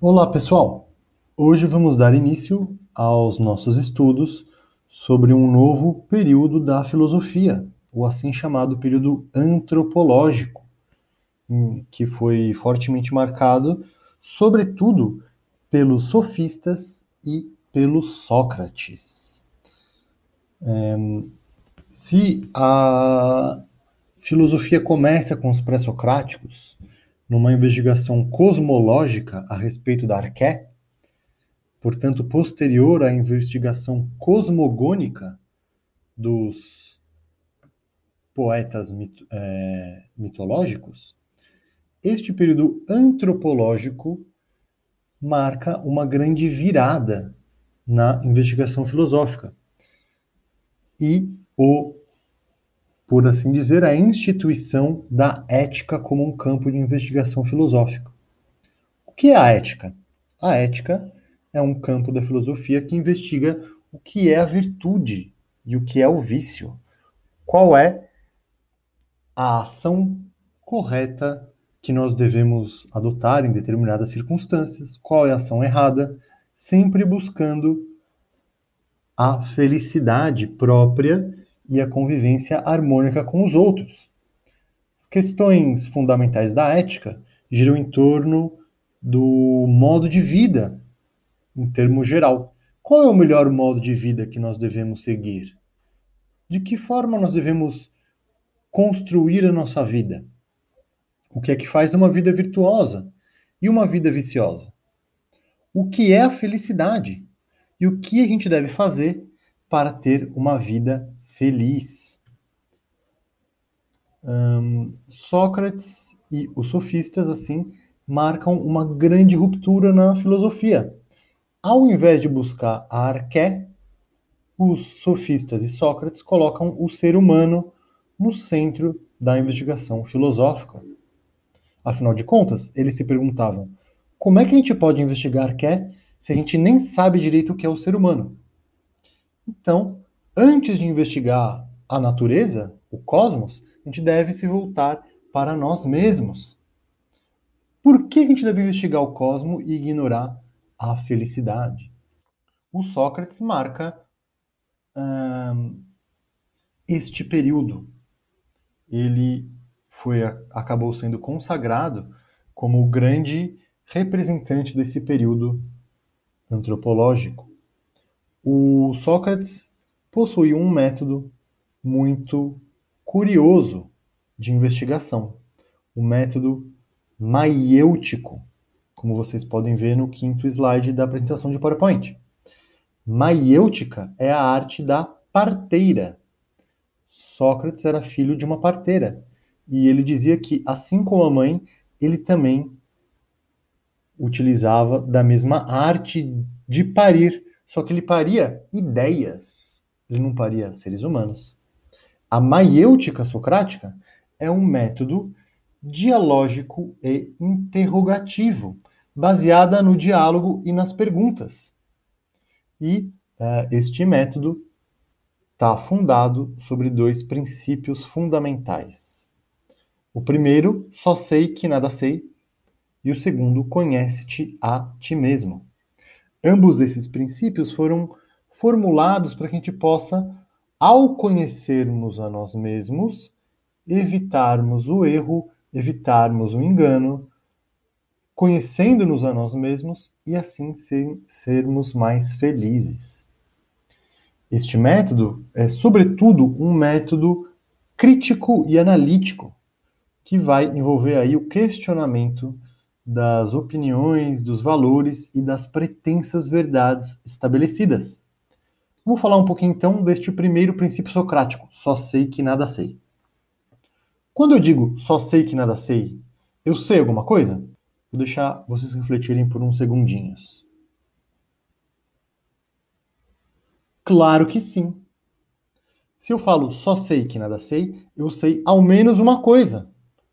Olá, pessoal! Hoje vamos dar início aos nossos estudos sobre um novo período da filosofia, o assim chamado período antropológico, que foi fortemente marcado, sobretudo, pelos sofistas e pelo Sócrates. É, se a filosofia começa com os pré-socráticos, numa investigação cosmológica a respeito da arqué, portanto posterior à investigação cosmogônica dos poetas mit é, mitológicos, este período antropológico marca uma grande virada na investigação filosófica. E o por assim dizer, a instituição da ética como um campo de investigação filosófica. O que é a ética? A ética é um campo da filosofia que investiga o que é a virtude e o que é o vício. Qual é a ação correta que nós devemos adotar em determinadas circunstâncias, qual é a ação errada, sempre buscando a felicidade própria e a convivência harmônica com os outros. As questões fundamentais da ética giram em torno do modo de vida, em termo geral. Qual é o melhor modo de vida que nós devemos seguir? De que forma nós devemos construir a nossa vida? O que é que faz uma vida virtuosa e uma vida viciosa? O que é a felicidade? E o que a gente deve fazer para ter uma vida feliz. Um, Sócrates e os sofistas, assim, marcam uma grande ruptura na filosofia. Ao invés de buscar a arqué, os sofistas e Sócrates colocam o ser humano no centro da investigação filosófica. Afinal de contas, eles se perguntavam: como é que a gente pode investigar arqué se a gente nem sabe direito o que é o ser humano? Então, antes de investigar a natureza, o cosmos, a gente deve se voltar para nós mesmos. Por que a gente deve investigar o cosmos e ignorar a felicidade? O Sócrates marca hum, este período. Ele foi acabou sendo consagrado como o grande representante desse período antropológico. O Sócrates possuía um método muito curioso de investigação, o método maiêutico, como vocês podem ver no quinto slide da apresentação de PowerPoint. Maiêutica é a arte da parteira. Sócrates era filho de uma parteira e ele dizia que, assim como a mãe, ele também utilizava da mesma arte de parir, só que ele paria ideias ele não paria seres humanos. A maiêutica socrática é um método dialógico e interrogativo, baseada no diálogo e nas perguntas. E uh, este método está fundado sobre dois princípios fundamentais. O primeiro, só sei que nada sei, e o segundo, conhece-te a ti mesmo. Ambos esses princípios foram formulados para que a gente possa, ao conhecermos a nós mesmos, evitarmos o erro, evitarmos o engano, conhecendo-nos a nós mesmos e assim ser, sermos mais felizes. Este método é, sobretudo, um método crítico e analítico, que vai envolver aí o questionamento das opiniões, dos valores e das pretensas verdades estabelecidas. Vou falar um pouquinho então deste primeiro princípio socrático, só sei que nada sei. Quando eu digo só sei que nada sei, eu sei alguma coisa? Vou deixar vocês refletirem por uns segundinhos. Claro que sim. Se eu falo só sei que nada sei, eu sei ao menos uma coisa.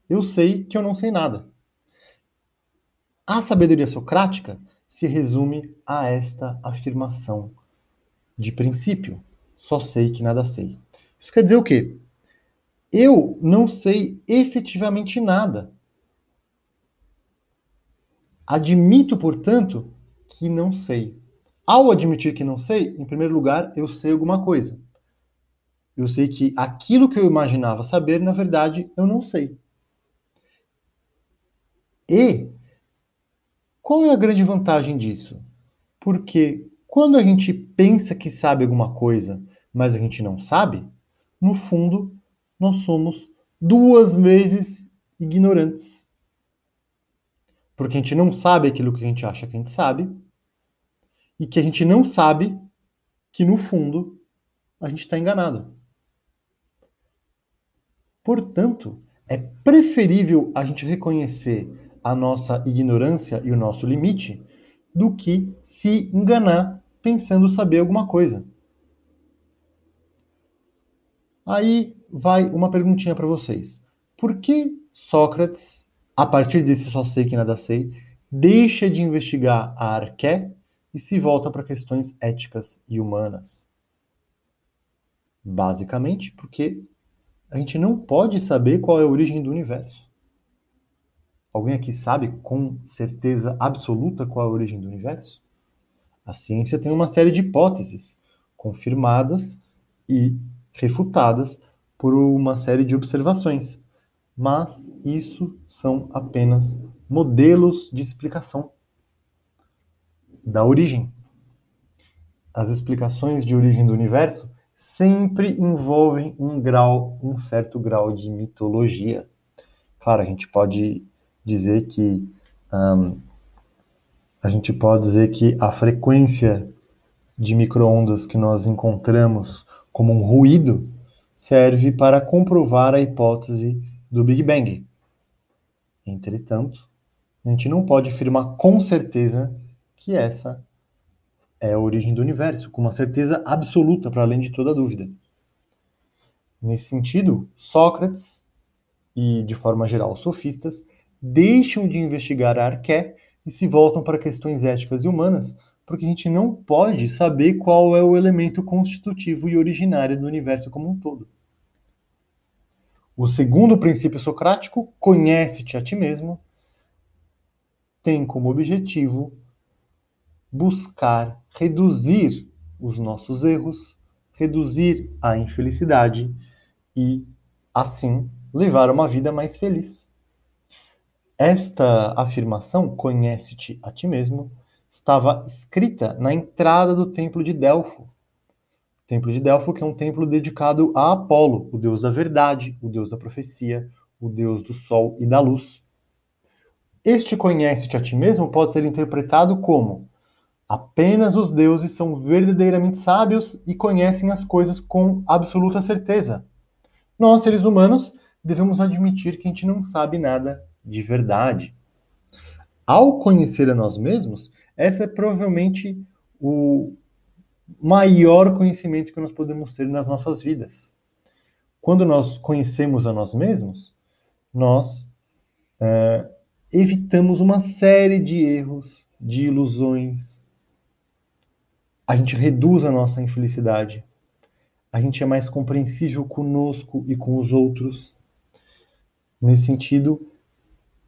Eu sei que eu não sei nada. A sabedoria socrática se resume a esta afirmação de princípio. Só sei que nada sei. Isso quer dizer o quê? Eu não sei efetivamente nada. Admito, portanto, que não sei. Ao admitir que não sei, em primeiro lugar, eu sei alguma coisa. Eu sei que aquilo que eu imaginava saber, na verdade, eu não sei. E qual é a grande vantagem disso? Porque quando a gente pensa que sabe alguma coisa, mas a gente não sabe, no fundo, nós somos duas vezes ignorantes. Porque a gente não sabe aquilo que a gente acha que a gente sabe, e que a gente não sabe que, no fundo, a gente está enganado. Portanto, é preferível a gente reconhecer a nossa ignorância e o nosso limite do que se enganar pensando saber alguma coisa. Aí vai uma perguntinha para vocês. Por que Sócrates, a partir desse só sei que nada sei, deixa de investigar a arqué e se volta para questões éticas e humanas? Basicamente porque a gente não pode saber qual é a origem do universo. Alguém aqui sabe com certeza absoluta qual é a origem do universo? A ciência tem uma série de hipóteses confirmadas e refutadas por uma série de observações, mas isso são apenas modelos de explicação da origem. As explicações de origem do universo sempre envolvem um grau, um certo grau de mitologia. Claro, a gente pode dizer que um, a gente pode dizer que a frequência de microondas que nós encontramos como um ruído serve para comprovar a hipótese do Big Bang. Entretanto, a gente não pode afirmar com certeza que essa é a origem do universo, com uma certeza absoluta, para além de toda dúvida. Nesse sentido, Sócrates e, de forma geral, os sofistas deixam de investigar a arqué e se voltam para questões éticas e humanas, porque a gente não pode saber qual é o elemento constitutivo e originário do universo como um todo. O segundo princípio socrático, conhece-te a ti mesmo, tem como objetivo buscar reduzir os nossos erros, reduzir a infelicidade e, assim, levar uma vida mais feliz. Esta afirmação, conhece-te a ti mesmo, estava escrita na entrada do templo de Delfo. O templo de Delfo, que é um templo dedicado a Apolo, o deus da verdade, o deus da profecia, o deus do sol e da luz. Este conhece-te a ti mesmo pode ser interpretado como apenas os deuses são verdadeiramente sábios e conhecem as coisas com absoluta certeza. Nós, seres humanos, devemos admitir que a gente não sabe nada de verdade. Ao conhecer a nós mesmos, essa é provavelmente o maior conhecimento que nós podemos ter nas nossas vidas. Quando nós conhecemos a nós mesmos, nós é, evitamos uma série de erros, de ilusões. A gente reduz a nossa infelicidade. A gente é mais compreensível conosco e com os outros. Nesse sentido,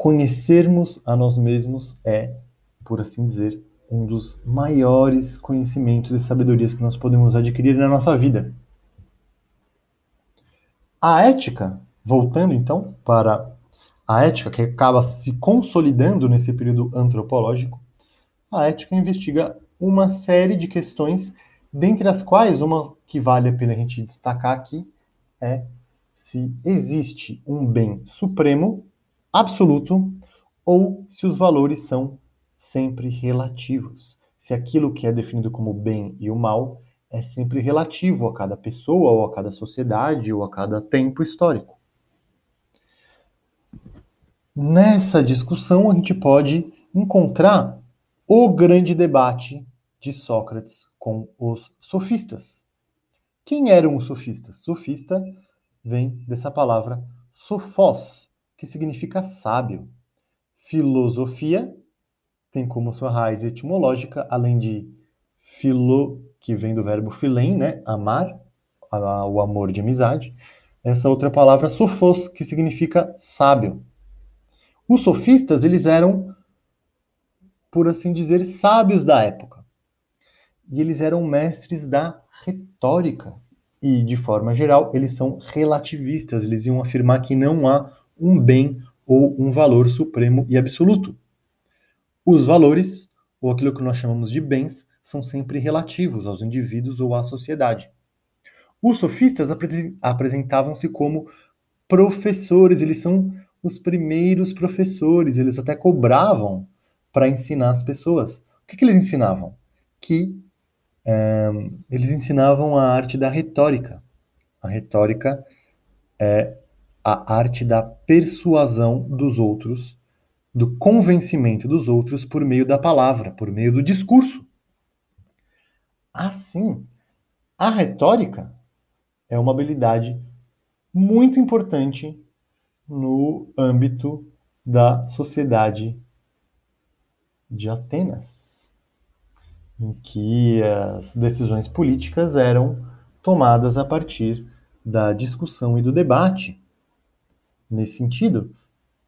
conhecermos a nós mesmos é, por assim dizer, um dos maiores conhecimentos e sabedorias que nós podemos adquirir na nossa vida. A ética, voltando então para a ética que acaba se consolidando nesse período antropológico, a ética investiga uma série de questões, dentre as quais uma que vale a pena a gente destacar aqui é se existe um bem supremo absoluto ou se os valores são sempre relativos. Se aquilo que é definido como bem e o mal é sempre relativo a cada pessoa, ou a cada sociedade, ou a cada tempo histórico. Nessa discussão, a gente pode encontrar o grande debate de Sócrates com os sofistas. Quem eram os sofistas? Sofista vem dessa palavra sofós, que significa sábio. Filosofia tem como sua raiz etimológica, além de filo, que vem do verbo filém, né, amar, o amor de amizade, essa outra palavra sofos, que significa sábio. Os sofistas, eles eram por assim dizer, sábios da época. E eles eram mestres da retórica. E, de forma geral, eles são relativistas. Eles iam afirmar que não há um bem ou um valor supremo e absoluto. Os valores, ou aquilo que nós chamamos de bens, são sempre relativos aos indivíduos ou à sociedade. Os sofistas apresentavam-se como professores, eles são os primeiros professores, eles até cobravam para ensinar as pessoas. O que, que eles ensinavam? Que é, eles ensinavam a arte da retórica. A retórica é a arte da persuasão dos outros, do convencimento dos outros por meio da palavra, por meio do discurso. Assim, a retórica é uma habilidade muito importante no âmbito da sociedade de Atenas, em que as decisões políticas eram tomadas a partir da discussão e do debate. Nesse sentido,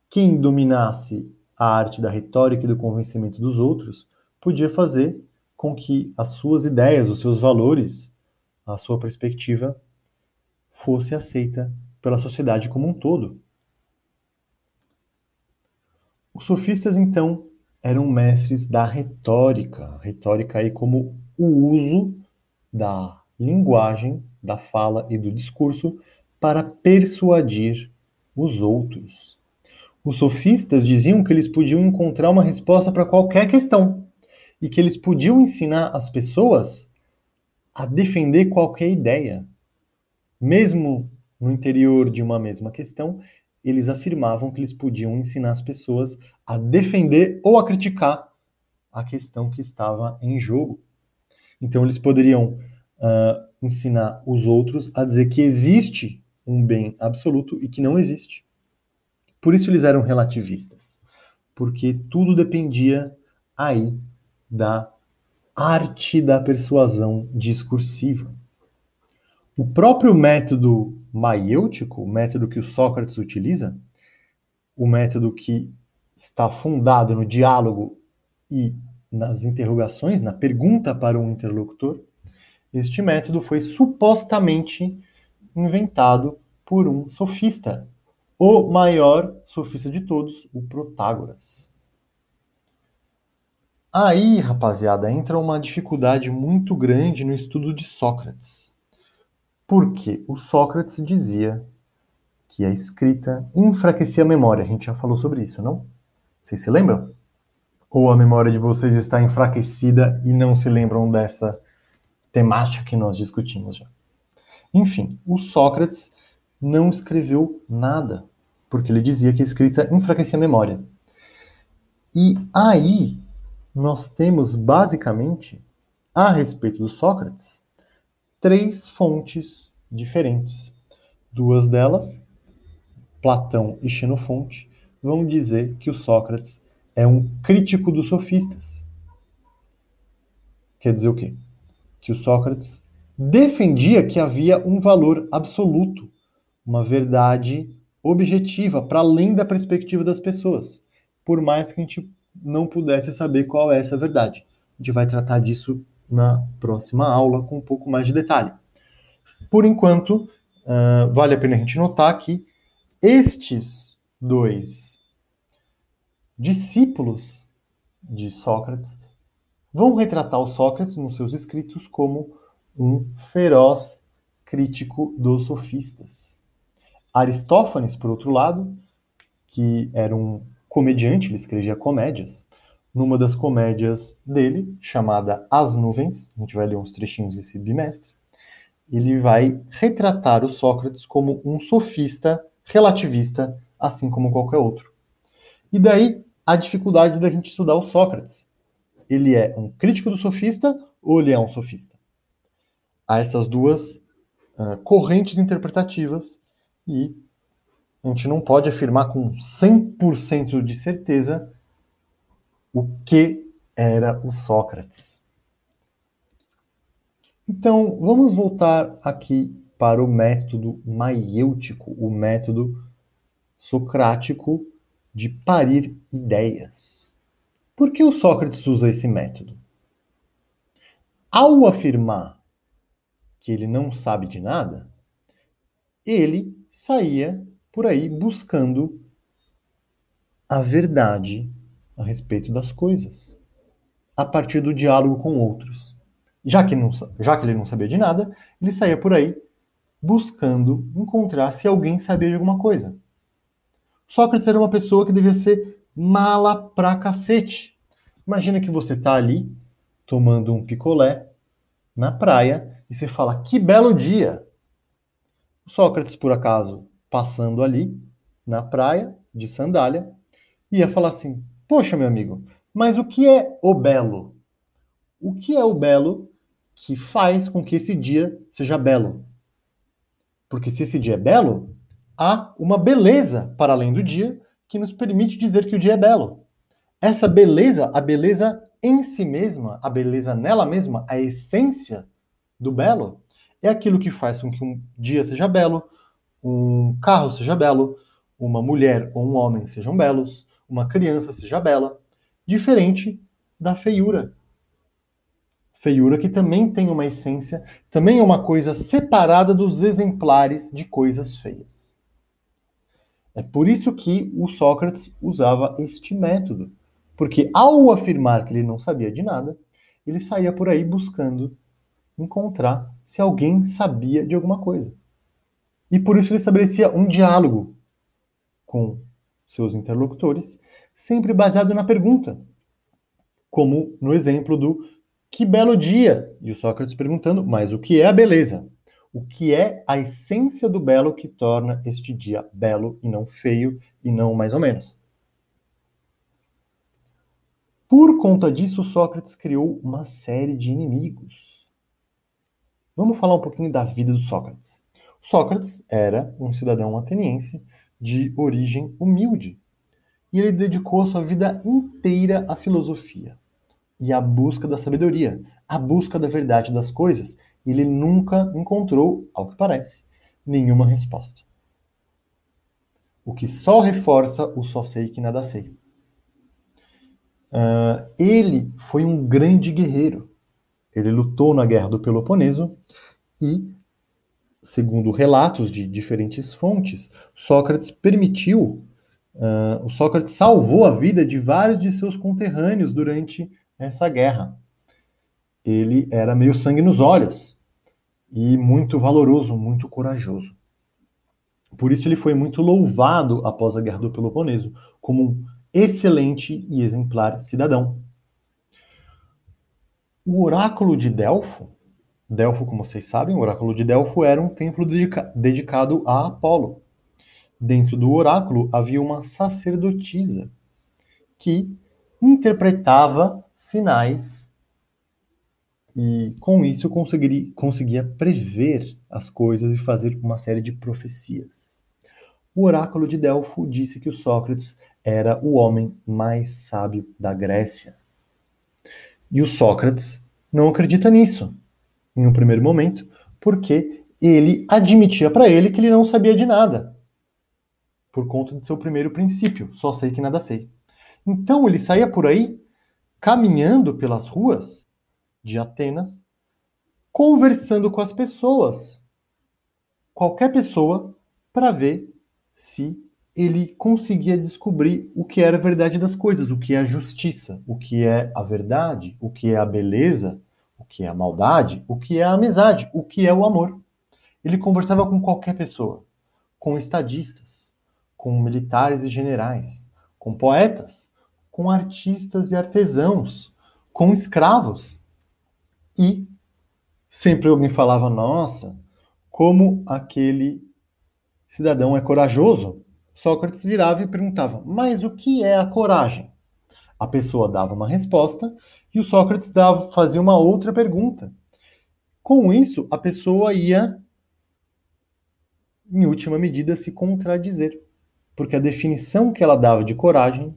quem dominasse a arte da retórica e do convencimento dos outros podia fazer com que as suas ideias, os seus valores, a sua perspectiva fosse aceita pela sociedade como um todo. Os sofistas, então, eram mestres da retórica, retórica aí como o uso da linguagem, da fala e do discurso para persuadir os outros. Os sofistas diziam que eles podiam encontrar uma resposta para qualquer questão e que eles podiam ensinar as pessoas a defender qualquer ideia. Mesmo no interior de uma mesma questão, eles afirmavam que eles podiam ensinar as pessoas a defender ou a criticar a questão que estava em jogo. Então, eles poderiam uh, ensinar os outros a dizer que existe um bem absoluto e que não existe. Por isso, eles eram relativistas, porque tudo dependia aí da arte da persuasão discursiva. O próprio método maiêutico, o método que o Sócrates utiliza, o método que está fundado no diálogo e nas interrogações, na pergunta para um interlocutor, este método foi supostamente inventado por um sofista, o maior sofista de todos, o Protágoras. Aí, rapaziada, entra uma dificuldade muito grande no estudo de Sócrates. Porque o Sócrates dizia que a escrita enfraquecia a memória. A gente já falou sobre isso, não? Vocês se lembram? Ou a memória de vocês está enfraquecida e não se lembram dessa temática que nós discutimos já? Enfim, o Sócrates não escreveu nada, porque ele dizia que a escrita enfraquecia a memória. E aí nós temos basicamente, a respeito do Sócrates, três fontes diferentes. Duas delas, Platão e Xenofonte, vão dizer que o Sócrates é um crítico dos sofistas. Quer dizer o quê? Que o Sócrates defendia que havia um valor absoluto, uma verdade objetiva, para além da perspectiva das pessoas, por mais que a gente não pudesse saber qual é essa verdade. A gente vai tratar disso na próxima aula com um pouco mais de detalhe. Por enquanto, uh, vale a pena a gente notar que estes dois discípulos de Sócrates vão retratar o Sócrates nos seus escritos como um feroz crítico dos sofistas. Aristófanes, por outro lado, que era um comediante, ele escrevia comédias, numa das comédias dele, chamada As Nuvens, a gente vai ler uns trechinhos desse bimestre, ele vai retratar o Sócrates como um sofista relativista, assim como qualquer outro. E daí a dificuldade da gente estudar o Sócrates. Ele é um crítico do sofista ou ele é um sofista? Há essas duas uh, correntes interpretativas e a gente não pode afirmar com 100% de certeza o que era o Sócrates. Então, vamos voltar aqui para o método maiêutico, o método socrático de parir ideias. Por que o Sócrates usa esse método? Ao afirmar que ele não sabe de nada, ele saía por aí buscando a verdade a respeito das coisas, a partir do diálogo com outros. Já que, não, já que ele não sabia de nada, ele saía por aí buscando encontrar se alguém sabia de alguma coisa. Sócrates era uma pessoa que devia ser mala pra cacete. Imagina que você tá ali tomando um picolé na praia e você fala: "Que belo dia". O Sócrates, por acaso, passando ali na praia de sandália, ia falar assim: "Poxa, meu amigo, mas o que é o belo? O que é o belo que faz com que esse dia seja belo?" Porque se esse dia é belo, há uma beleza para além do dia que nos permite dizer que o dia é belo. Essa beleza, a beleza em si mesma, a beleza nela mesma, a essência do belo, é aquilo que faz com que um dia seja belo, um carro seja belo, uma mulher ou um homem sejam belos, uma criança seja bela, diferente da feiura. Feiura que também tem uma essência, também é uma coisa separada dos exemplares de coisas feias. É por isso que o Sócrates usava este método. Porque ao afirmar que ele não sabia de nada, ele saía por aí buscando encontrar se alguém sabia de alguma coisa. E por isso ele estabelecia um diálogo com seus interlocutores, sempre baseado na pergunta. Como no exemplo do que belo dia! E o Sócrates perguntando, mas o que é a beleza? o que é a essência do belo que torna este dia belo e não feio e não mais ou menos. Por conta disso, Sócrates criou uma série de inimigos. Vamos falar um pouquinho da vida do Sócrates. Sócrates era um cidadão ateniense de origem humilde e ele dedicou a sua vida inteira à filosofia e à busca da sabedoria, à busca da verdade das coisas ele nunca encontrou, ao que parece, nenhuma resposta. O que só reforça o só sei que nada sei. Uh, ele foi um grande guerreiro. Ele lutou na guerra do Peloponeso e, segundo relatos de diferentes fontes, Sócrates permitiu, uh, o Sócrates salvou a vida de vários de seus conterrâneos durante essa guerra. Ele era meio sangue nos olhos e muito valoroso, muito corajoso. Por isso ele foi muito louvado após a Guerra do Peloponeso como um excelente e exemplar cidadão. O oráculo de Delfo, Delfo, como vocês sabem, o oráculo de Delfo era um templo dedica dedicado a Apolo. Dentro do oráculo havia uma sacerdotisa que interpretava sinais e com isso eu consegui, conseguia prever as coisas e fazer uma série de profecias. O oráculo de Delfo disse que o Sócrates era o homem mais sábio da Grécia. E o Sócrates não acredita nisso, em um primeiro momento, porque ele admitia para ele que ele não sabia de nada, por conta de seu primeiro princípio, só sei que nada sei. Então ele saía por aí caminhando pelas ruas de Atenas, conversando com as pessoas, qualquer pessoa, para ver se ele conseguia descobrir o que era a verdade das coisas, o que é a justiça, o que é a verdade, o que é a beleza, o que é a maldade, o que é a amizade, o que é o amor. Ele conversava com qualquer pessoa, com estadistas, com militares e generais, com poetas, com artistas e artesãos, com escravos, e sempre alguém falava: Nossa, como aquele cidadão é corajoso. Sócrates virava e perguntava: Mas o que é a coragem? A pessoa dava uma resposta e o Sócrates dava, fazia uma outra pergunta. Com isso, a pessoa ia, em última medida, se contradizer, porque a definição que ela dava de coragem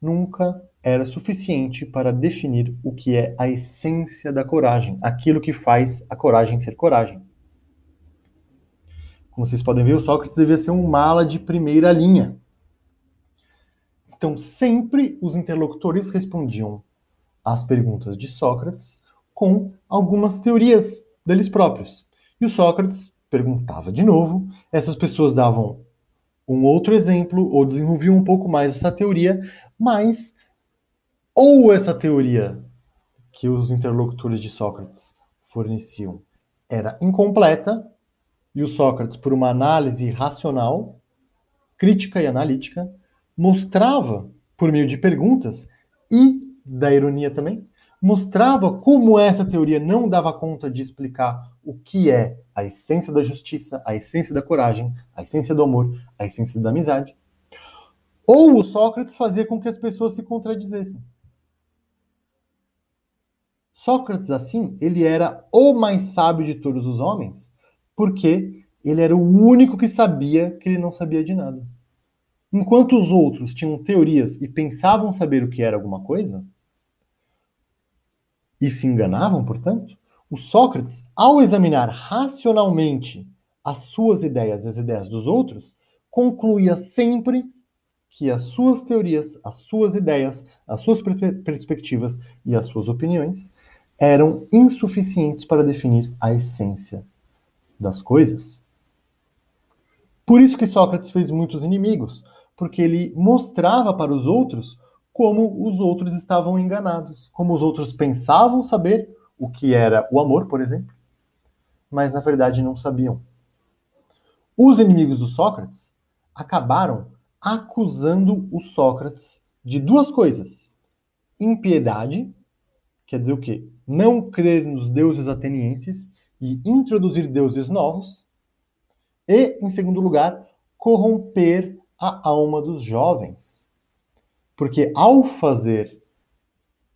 nunca era suficiente para definir o que é a essência da coragem, aquilo que faz a coragem ser coragem. Como vocês podem ver, o Sócrates devia ser um mala de primeira linha. Então sempre os interlocutores respondiam às perguntas de Sócrates com algumas teorias deles próprios. E o Sócrates perguntava de novo, essas pessoas davam um outro exemplo ou desenvolviam um pouco mais essa teoria, mas ou essa teoria que os interlocutores de Sócrates forneciam era incompleta, e o Sócrates, por uma análise racional, crítica e analítica, mostrava, por meio de perguntas e da ironia também, mostrava como essa teoria não dava conta de explicar o que é a essência da justiça, a essência da coragem, a essência do amor, a essência da amizade. Ou o Sócrates fazia com que as pessoas se contradizessem. Sócrates, assim, ele era o mais sábio de todos os homens, porque ele era o único que sabia que ele não sabia de nada. Enquanto os outros tinham teorias e pensavam saber o que era alguma coisa, e se enganavam, portanto, o Sócrates, ao examinar racionalmente as suas ideias e as ideias dos outros, concluía sempre que as suas teorias, as suas ideias, as suas perspectivas e as suas opiniões eram insuficientes para definir a essência das coisas. Por isso que Sócrates fez muitos inimigos, porque ele mostrava para os outros como os outros estavam enganados, como os outros pensavam saber o que era o amor, por exemplo, mas na verdade não sabiam. Os inimigos do Sócrates acabaram acusando o Sócrates de duas coisas: impiedade, quer dizer o quê? Não crer nos deuses atenienses e introduzir deuses novos, e, em segundo lugar, corromper a alma dos jovens. Porque ao fazer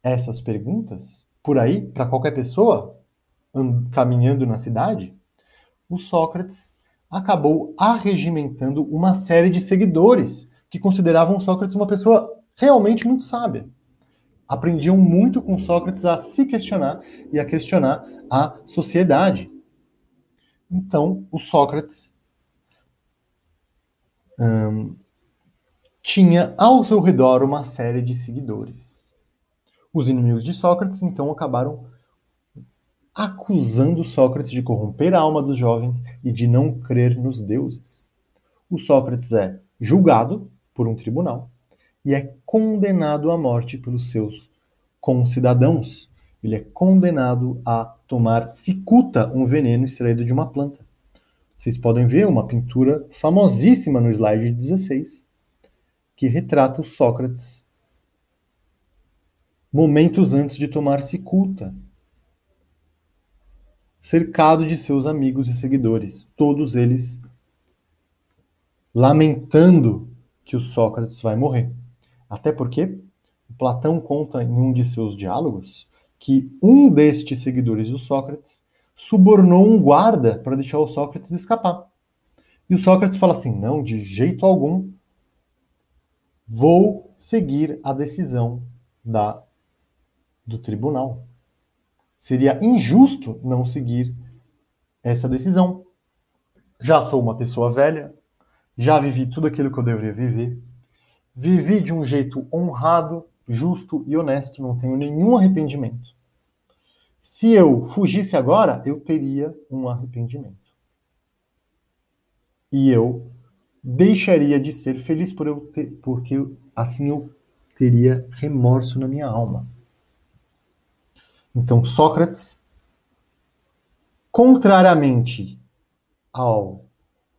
essas perguntas, por aí, para qualquer pessoa, caminhando na cidade, o Sócrates acabou arregimentando uma série de seguidores que consideravam Sócrates uma pessoa realmente muito sábia. Aprendiam muito com Sócrates a se questionar e a questionar a sociedade. Então, o Sócrates hum, tinha ao seu redor uma série de seguidores. Os inimigos de Sócrates então acabaram acusando Sócrates de corromper a alma dos jovens e de não crer nos deuses. O Sócrates é julgado por um tribunal e é condenado à morte pelos seus concidadãos. Ele é condenado a tomar cicuta, um veneno extraído de uma planta. Vocês podem ver uma pintura famosíssima no slide 16, que retrata o Sócrates momentos antes de tomar cicuta, cercado de seus amigos e seguidores, todos eles lamentando que o Sócrates vai morrer. Até porque Platão conta em um de seus diálogos que um destes seguidores do Sócrates subornou um guarda para deixar o Sócrates escapar. E o Sócrates fala assim: não, de jeito algum, vou seguir a decisão da do tribunal. Seria injusto não seguir essa decisão. Já sou uma pessoa velha, já vivi tudo aquilo que eu deveria viver, vivi de um jeito honrado, justo e honesto, não tenho nenhum arrependimento. Se eu fugisse agora, eu teria um arrependimento. E eu deixaria de ser feliz por eu ter, porque assim eu teria remorso na minha alma. Então, Sócrates, contrariamente à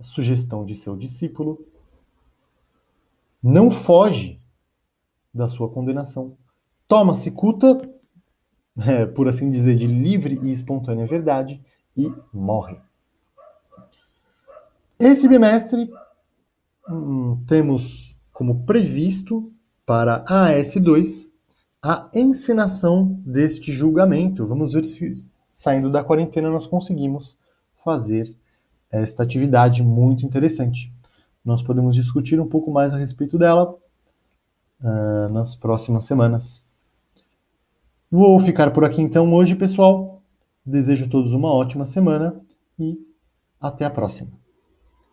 sugestão de seu discípulo, não foge da sua condenação. Toma cicuta, é, por assim dizer, de livre e espontânea verdade e morre. Esse bimestre hum, temos como previsto para a AS2 a encenação deste julgamento. Vamos ver se, saindo da quarentena, nós conseguimos fazer esta atividade muito interessante. Nós podemos discutir um pouco mais a respeito dela uh, nas próximas semanas. Vou ficar por aqui então hoje, pessoal. Desejo a todos uma ótima semana e até a próxima.